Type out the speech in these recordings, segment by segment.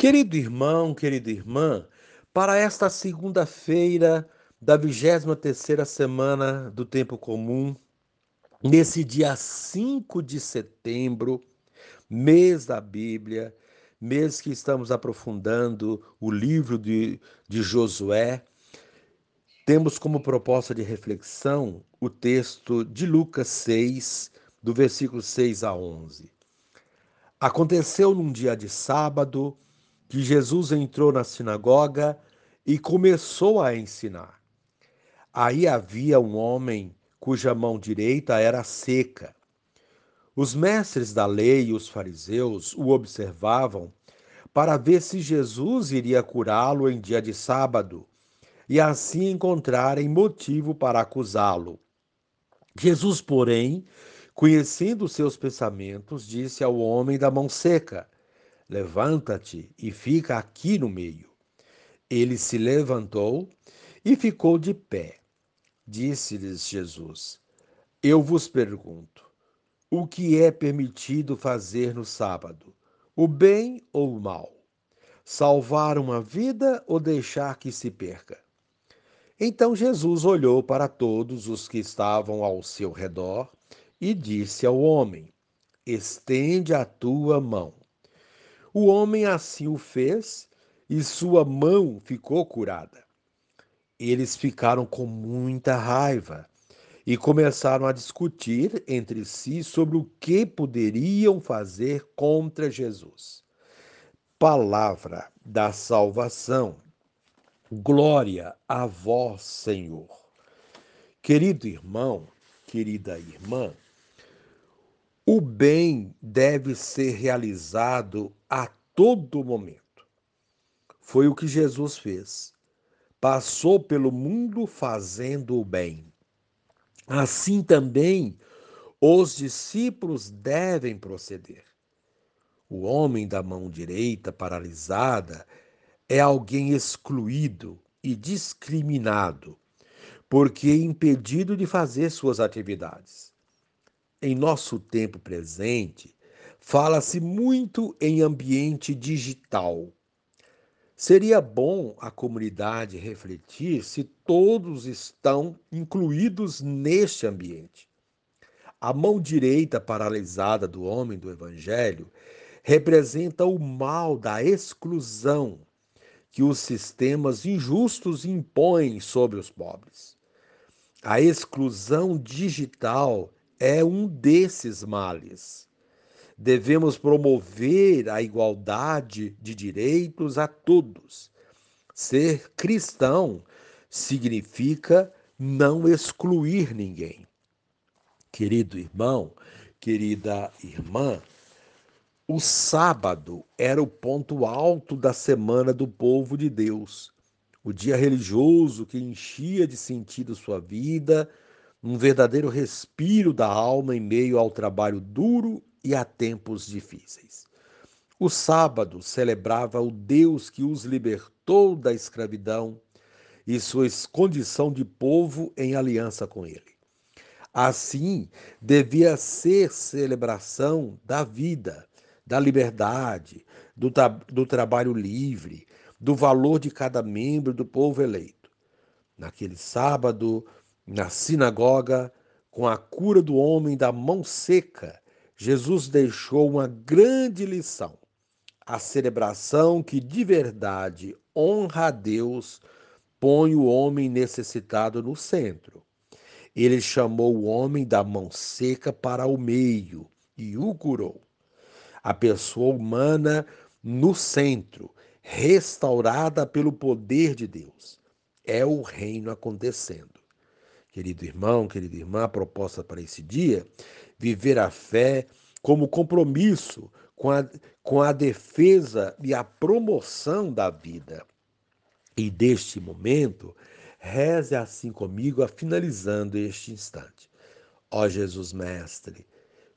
Querido irmão, querida irmã, para esta segunda-feira da 23ª semana do tempo comum, nesse dia 5 de setembro, mês da Bíblia, mês que estamos aprofundando o livro de, de Josué, temos como proposta de reflexão o texto de Lucas 6, do versículo 6 a 11. Aconteceu num dia de sábado, que Jesus entrou na sinagoga e começou a ensinar. Aí havia um homem cuja mão direita era seca. Os mestres da lei e os fariseus o observavam para ver se Jesus iria curá-lo em dia de sábado e assim encontrarem motivo para acusá-lo. Jesus, porém, conhecendo seus pensamentos, disse ao homem da mão seca: Levanta-te e fica aqui no meio. Ele se levantou e ficou de pé. Disse-lhes Jesus: Eu vos pergunto, o que é permitido fazer no sábado, o bem ou o mal? Salvar uma vida ou deixar que se perca? Então Jesus olhou para todos os que estavam ao seu redor e disse ao homem: Estende a tua mão. O homem assim o fez e sua mão ficou curada. Eles ficaram com muita raiva e começaram a discutir entre si sobre o que poderiam fazer contra Jesus. Palavra da salvação. Glória a vós, Senhor. Querido irmão, querida irmã, o bem deve ser realizado a todo momento. Foi o que Jesus fez. Passou pelo mundo fazendo o bem. Assim também os discípulos devem proceder. O homem da mão direita paralisada é alguém excluído e discriminado, porque é impedido de fazer suas atividades. Em nosso tempo presente, fala-se muito em ambiente digital. Seria bom a comunidade refletir se todos estão incluídos neste ambiente. A mão direita paralisada do homem do Evangelho representa o mal da exclusão que os sistemas injustos impõem sobre os pobres. A exclusão digital é um desses males. Devemos promover a igualdade de direitos a todos. Ser cristão significa não excluir ninguém. Querido irmão, querida irmã, o sábado era o ponto alto da semana do povo de Deus, o dia religioso que enchia de sentido sua vida um verdadeiro respiro da alma em meio ao trabalho duro e a tempos difíceis. O sábado celebrava o Deus que os libertou da escravidão e sua condição de povo em aliança com ele. Assim, devia ser celebração da vida, da liberdade, do, do trabalho livre, do valor de cada membro do povo eleito. Naquele sábado, na sinagoga, com a cura do homem da mão seca, Jesus deixou uma grande lição. A celebração que de verdade honra a Deus põe o homem necessitado no centro. Ele chamou o homem da mão seca para o meio e o curou. A pessoa humana no centro, restaurada pelo poder de Deus. É o reino acontecendo. Querido irmão, querida irmã, a proposta para esse dia, viver a fé como compromisso com a, com a defesa e a promoção da vida. E deste momento, reze assim comigo, finalizando este instante. Ó Jesus Mestre,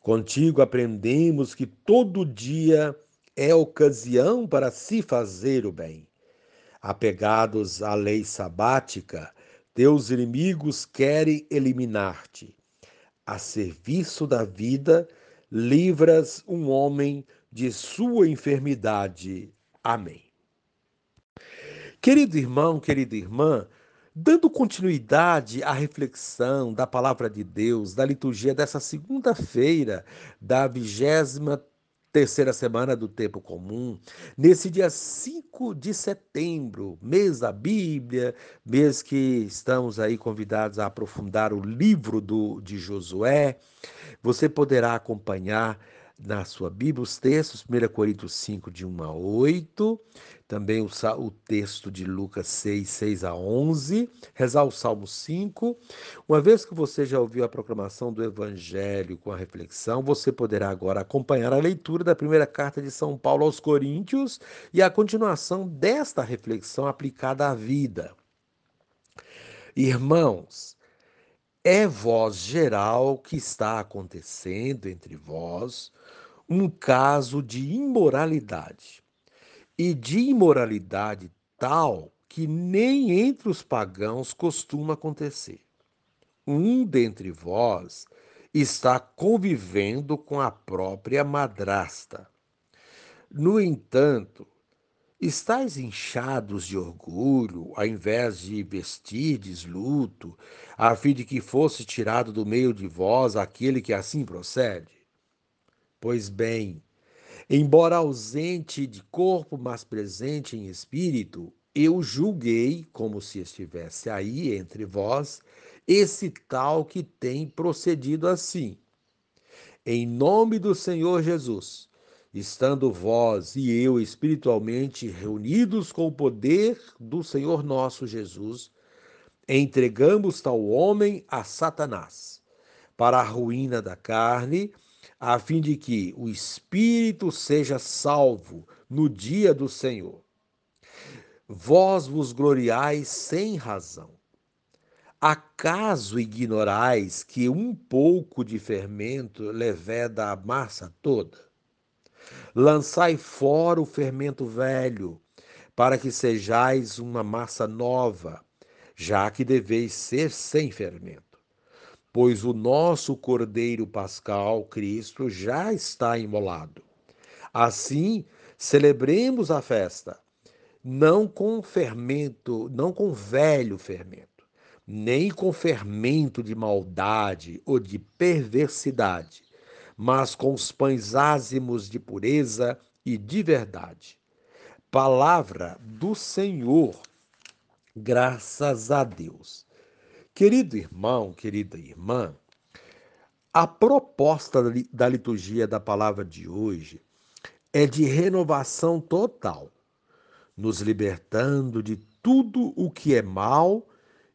contigo aprendemos que todo dia é ocasião para se fazer o bem. Apegados à lei sabática, teus inimigos querem eliminar-te. A serviço da vida, livras um homem de sua enfermidade. Amém. Querido irmão, querida irmã, dando continuidade à reflexão da palavra de Deus, da liturgia dessa segunda-feira da vigésima terceira semana do tempo comum, nesse dia 5 de setembro, mês da Bíblia, mês que estamos aí convidados a aprofundar o livro do, de Josué, você poderá acompanhar na sua Bíblia os textos, 1 Coríntios 5, de 1 a 8, também o, o, texto de Lucas 6, 6 a 11, rezar o Salmo 5. Uma vez que você já ouviu a proclamação do Evangelho com a reflexão, você poderá agora acompanhar a leitura da primeira carta de São Paulo aos Coríntios e a continuação desta reflexão aplicada à vida. Irmãos, é voz geral que está acontecendo entre vós um caso de imoralidade. E de imoralidade tal que nem entre os pagãos costuma acontecer. Um dentre vós está convivendo com a própria madrasta. No entanto, estáis inchados de orgulho, ao invés de vestirdes luto, a fim de que fosse tirado do meio de vós aquele que assim procede? Pois bem, embora ausente de corpo, mas presente em espírito, eu julguei, como se estivesse aí entre vós, esse tal que tem procedido assim. Em nome do Senhor Jesus, estando vós e eu espiritualmente reunidos com o poder do Senhor nosso Jesus, entregamos tal homem a Satanás, para a ruína da carne, a fim de que o espírito seja salvo no dia do Senhor. Vós vos gloriais sem razão. Acaso ignorais que um pouco de fermento leveda a massa toda? Lançai fora o fermento velho, para que sejais uma massa nova, já que deveis ser sem fermento pois o nosso Cordeiro Pascal, Cristo, já está imolado. Assim, celebremos a festa, não com fermento, não com velho fermento, nem com fermento de maldade ou de perversidade, mas com os pães ázimos de pureza e de verdade. Palavra do Senhor, graças a Deus. Querido irmão, querida irmã, a proposta da liturgia da palavra de hoje é de renovação total, nos libertando de tudo o que é mal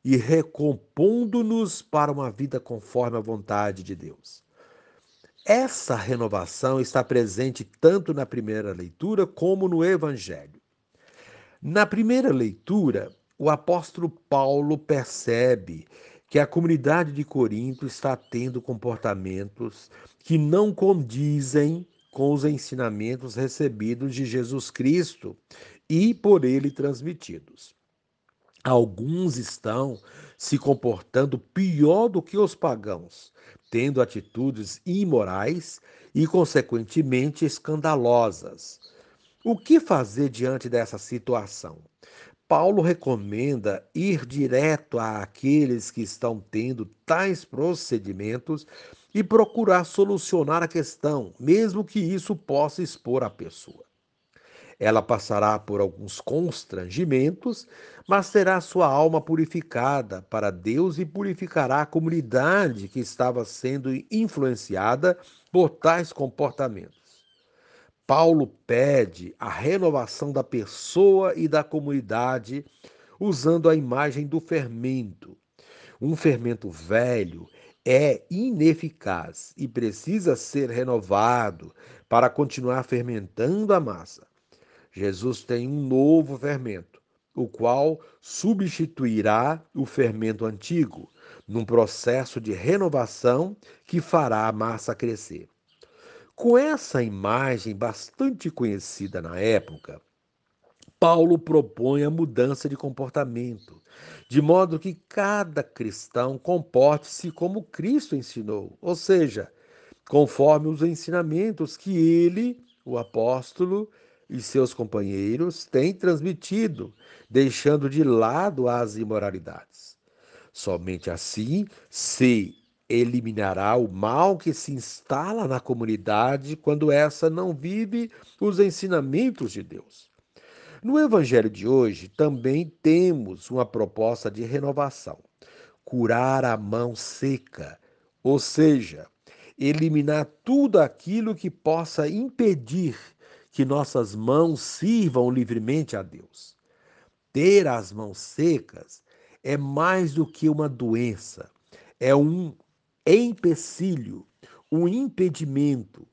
e recompondo-nos para uma vida conforme a vontade de Deus. Essa renovação está presente tanto na primeira leitura como no Evangelho. Na primeira leitura, o apóstolo Paulo percebe que a comunidade de Corinto está tendo comportamentos que não condizem com os ensinamentos recebidos de Jesus Cristo e por ele transmitidos. Alguns estão se comportando pior do que os pagãos, tendo atitudes imorais e, consequentemente, escandalosas. O que fazer diante dessa situação? Paulo recomenda ir direto àqueles que estão tendo tais procedimentos e procurar solucionar a questão, mesmo que isso possa expor a pessoa. Ela passará por alguns constrangimentos, mas terá sua alma purificada para Deus e purificará a comunidade que estava sendo influenciada por tais comportamentos. Paulo pede a renovação da pessoa e da comunidade usando a imagem do fermento. Um fermento velho é ineficaz e precisa ser renovado para continuar fermentando a massa. Jesus tem um novo fermento, o qual substituirá o fermento antigo, num processo de renovação que fará a massa crescer. Com essa imagem bastante conhecida na época, Paulo propõe a mudança de comportamento, de modo que cada cristão comporte-se como Cristo ensinou, ou seja, conforme os ensinamentos que ele, o apóstolo, e seus companheiros têm transmitido, deixando de lado as imoralidades. Somente assim se eliminará o mal que se instala na comunidade quando essa não vive os ensinamentos de Deus. No evangelho de hoje também temos uma proposta de renovação: curar a mão seca, ou seja, eliminar tudo aquilo que possa impedir que nossas mãos sirvam livremente a Deus. Ter as mãos secas é mais do que uma doença, é um empecilho, um impedimento,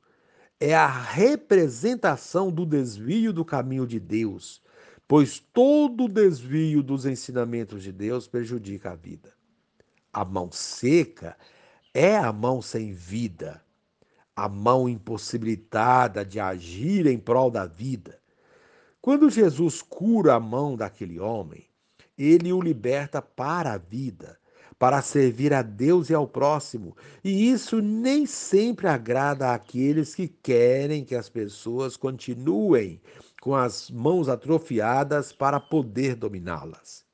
é a representação do desvio do caminho de Deus, pois todo desvio dos ensinamentos de Deus prejudica a vida. A mão seca é a mão sem vida, a mão impossibilitada de agir em prol da vida. Quando Jesus cura a mão daquele homem, ele o liberta para a vida para servir a Deus e ao próximo. E isso nem sempre agrada àqueles que querem que as pessoas continuem com as mãos atrofiadas para poder dominá-las.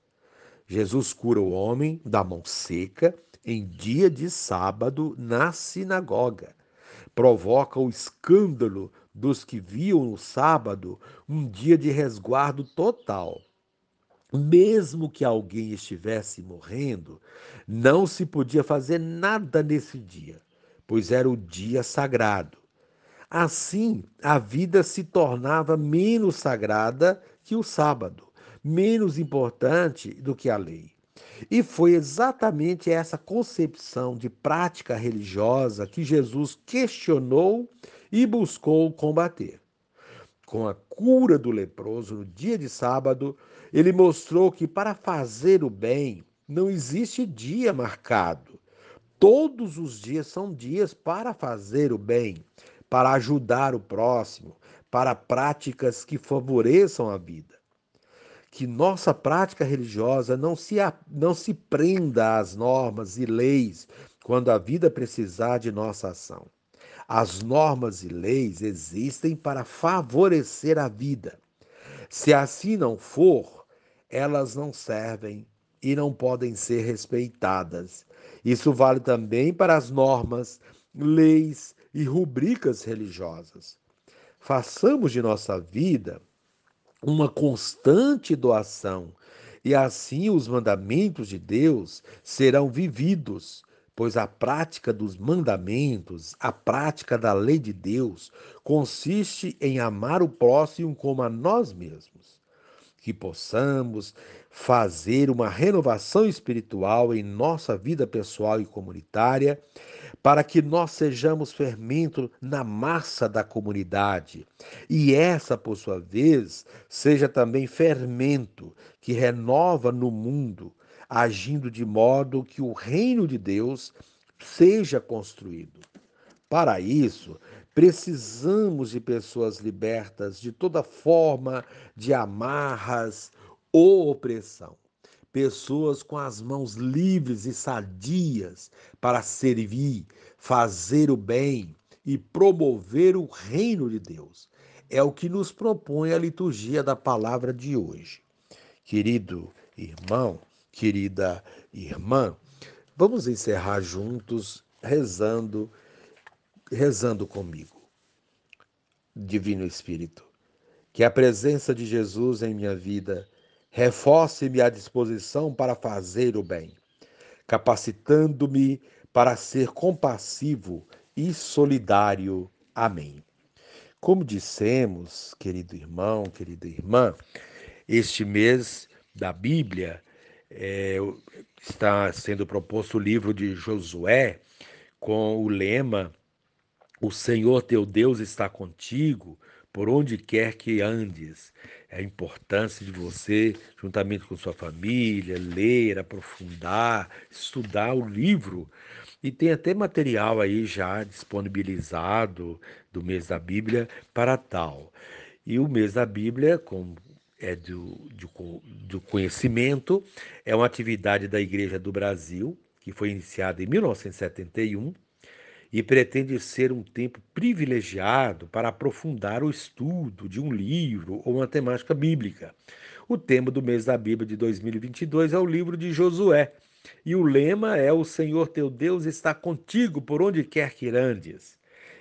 Jesus cura o homem da mão seca em dia de sábado na sinagoga. Provoca o escândalo dos que viam no sábado um dia de resguardo total mesmo que alguém estivesse morrendo, não se podia fazer nada nesse dia, pois era o dia sagrado. Assim, a vida se tornava menos sagrada que o sábado, menos importante do que a lei. E foi exatamente essa concepção de prática religiosa que Jesus questionou e buscou combater. Com a cura do leproso no dia de sábado, ele mostrou que para fazer o bem não existe dia marcado. Todos os dias são dias para fazer o bem, para ajudar o próximo, para práticas que favoreçam a vida. Que nossa prática religiosa não se, não se prenda às normas e leis quando a vida precisar de nossa ação. As normas e leis existem para favorecer a vida. Se assim não for, elas não servem e não podem ser respeitadas. Isso vale também para as normas, leis e rubricas religiosas. Façamos de nossa vida uma constante doação, e assim os mandamentos de Deus serão vividos, pois a prática dos mandamentos, a prática da lei de Deus, consiste em amar o próximo como a nós mesmos. Que possamos fazer uma renovação espiritual em nossa vida pessoal e comunitária, para que nós sejamos fermento na massa da comunidade e essa, por sua vez, seja também fermento que renova no mundo, agindo de modo que o reino de Deus seja construído. Para isso, Precisamos de pessoas libertas de toda forma de amarras ou opressão. Pessoas com as mãos livres e sadias para servir, fazer o bem e promover o reino de Deus. É o que nos propõe a liturgia da palavra de hoje. Querido irmão, querida irmã, vamos encerrar juntos rezando rezando comigo. Divino Espírito, que a presença de Jesus em minha vida reforce-me a disposição para fazer o bem, capacitando-me para ser compassivo e solidário. Amém. Como dissemos, querido irmão, querida irmã, este mês da Bíblia é, está sendo proposto o livro de Josué com o lema o Senhor teu Deus está contigo por onde quer que andes. É a importância de você, juntamente com sua família, ler, aprofundar, estudar o livro. E tem até material aí já disponibilizado do mês da Bíblia para tal. E o mês da Bíblia, como é do, do, do conhecimento, é uma atividade da Igreja do Brasil, que foi iniciada em 1971 e pretende ser um tempo privilegiado para aprofundar o estudo de um livro ou uma temática bíblica. O tema do mês da Bíblia de 2022 é o livro de Josué, e o lema é: O Senhor teu Deus está contigo por onde quer que andes.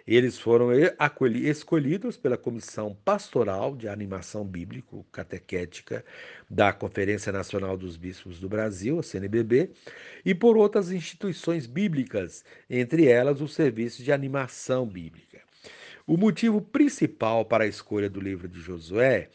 Eles foram escolhidos pela Comissão Pastoral de Animação Bíblico Catequética da Conferência Nacional dos Bispos do Brasil, a CNBB, e por outras instituições bíblicas, entre elas o Serviço de Animação Bíblica. O motivo principal para a escolha do livro de Josué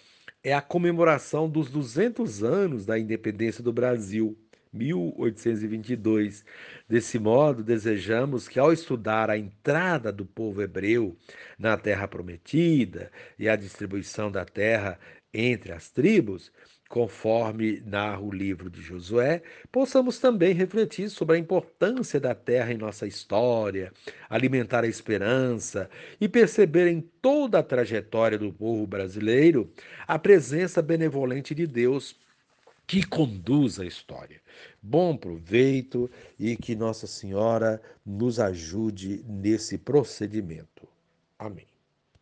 é a comemoração dos 200 anos da independência do Brasil 1822. Desse modo, desejamos que, ao estudar a entrada do povo hebreu na Terra Prometida e a distribuição da terra entre as tribos, conforme narra o livro de Josué, possamos também refletir sobre a importância da terra em nossa história, alimentar a esperança e perceber em toda a trajetória do povo brasileiro a presença benevolente de Deus que conduz a história. Bom proveito e que Nossa Senhora nos ajude nesse procedimento. Amém.